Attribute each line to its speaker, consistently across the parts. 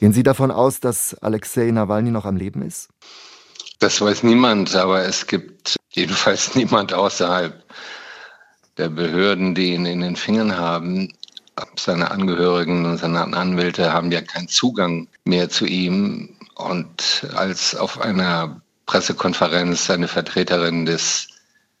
Speaker 1: Gehen Sie davon aus, dass Alexei Nawalny noch am Leben ist?
Speaker 2: Das weiß niemand, aber es gibt jedenfalls niemand außerhalb der Behörden, die ihn in den Fingern haben. Seine Angehörigen und seine Anwälte haben ja keinen Zugang mehr zu ihm. Und als auf einer Pressekonferenz eine Vertreterin des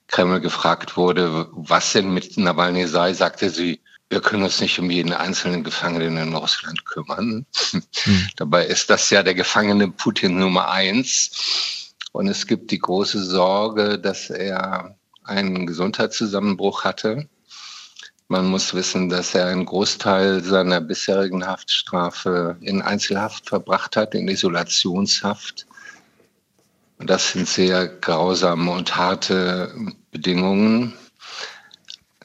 Speaker 2: Kreml gefragt wurde, was denn mit Nawalny sei, sagte sie, wir können uns nicht um jeden einzelnen Gefangenen in Russland kümmern. Hm. Dabei ist das ja der Gefangene Putin Nummer eins. Und es gibt die große Sorge, dass er einen Gesundheitszusammenbruch hatte. Man muss wissen, dass er einen Großteil seiner bisherigen Haftstrafe in Einzelhaft verbracht hat, in Isolationshaft. Und das sind sehr grausame und harte Bedingungen.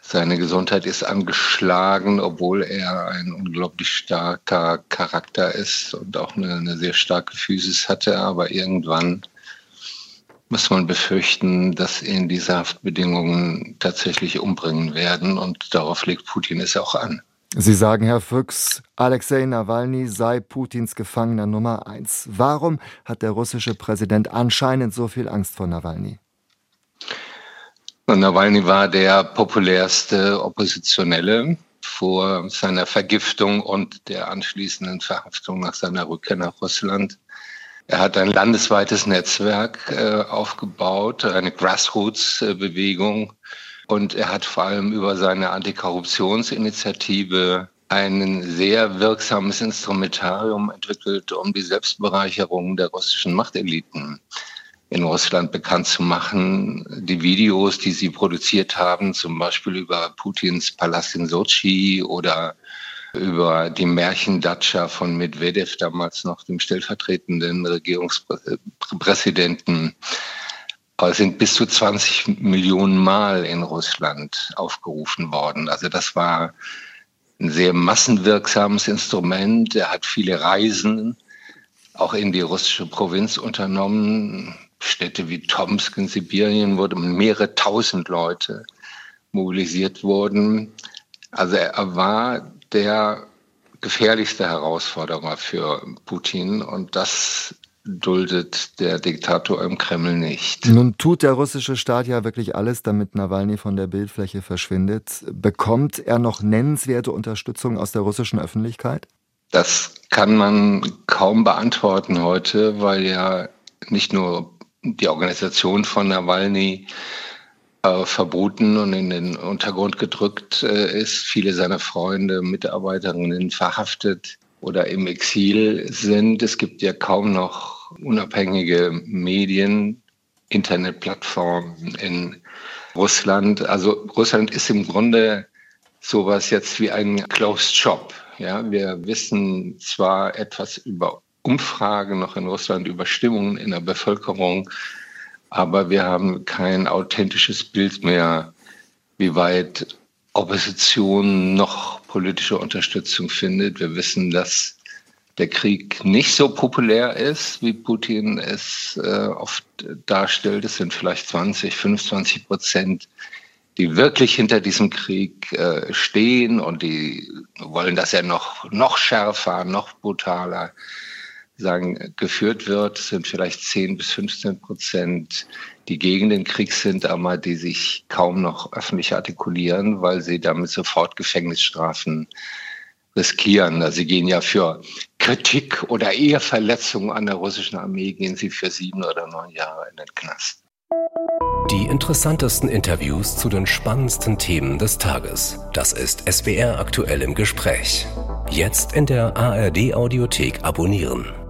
Speaker 2: Seine Gesundheit ist angeschlagen, obwohl er ein unglaublich starker Charakter ist und auch eine, eine sehr starke Physis hatte. Aber irgendwann muss man befürchten, dass ihn diese Haftbedingungen tatsächlich umbringen werden. Und darauf legt Putin es auch an.
Speaker 1: Sie sagen, Herr Füchs, Alexei Nawalny sei Putins Gefangener Nummer eins. Warum hat der russische Präsident anscheinend so viel Angst vor Nawalny?
Speaker 2: Und Nawalny war der populärste Oppositionelle vor seiner Vergiftung und der anschließenden Verhaftung nach seiner Rückkehr nach Russland. Er hat ein landesweites Netzwerk äh, aufgebaut, eine Grassroots-Bewegung. Und er hat vor allem über seine Antikorruptionsinitiative ein sehr wirksames Instrumentarium entwickelt, um die Selbstbereicherung der russischen Machteliten in Russland bekannt zu machen. Die Videos, die sie produziert haben, zum Beispiel über Putins Palast in Sochi oder über die Märchendatscha von Medvedev, damals noch dem stellvertretenden Regierungspräsidenten, sind bis zu 20 Millionen Mal in Russland aufgerufen worden. Also das war ein sehr massenwirksames Instrument. Er hat viele Reisen auch in die russische Provinz unternommen. Städte wie Tomsk in Sibirien, wo mehrere tausend Leute mobilisiert wurden. Also er war der gefährlichste Herausforderer für Putin und das duldet der Diktator im Kreml nicht.
Speaker 1: Nun tut der russische Staat ja wirklich alles, damit Nawalny von der Bildfläche verschwindet. Bekommt er noch nennenswerte Unterstützung aus der russischen Öffentlichkeit?
Speaker 2: Das kann man kaum beantworten heute, weil ja nicht nur die Organisation von Nawalny äh, verboten und in den Untergrund gedrückt äh, ist. Viele seiner Freunde, Mitarbeiterinnen verhaftet oder im Exil sind. Es gibt ja kaum noch unabhängige Medien, Internetplattformen in Russland. Also Russland ist im Grunde sowas jetzt wie ein Closed Shop. Ja, wir wissen zwar etwas über Umfragen noch in Russland über Stimmungen in der Bevölkerung, aber wir haben kein authentisches Bild mehr, wie weit Opposition noch politische Unterstützung findet. Wir wissen, dass der Krieg nicht so populär ist, wie Putin es äh, oft darstellt. Es sind vielleicht 20, 25 Prozent, die wirklich hinter diesem Krieg äh, stehen und die wollen, dass er noch, noch schärfer, noch brutaler sagen, geführt wird, sind vielleicht 10 bis 15 Prozent, die gegen den Krieg sind, aber die sich kaum noch öffentlich artikulieren, weil sie damit sofort Gefängnisstrafen riskieren. Also sie gehen ja für Kritik oder Eheverletzungen an der russischen Armee, gehen sie für sieben oder neun Jahre in den Knast.
Speaker 3: Die interessantesten Interviews zu den spannendsten Themen des Tages. Das ist SWR aktuell im Gespräch. Jetzt in der ARD Audiothek abonnieren.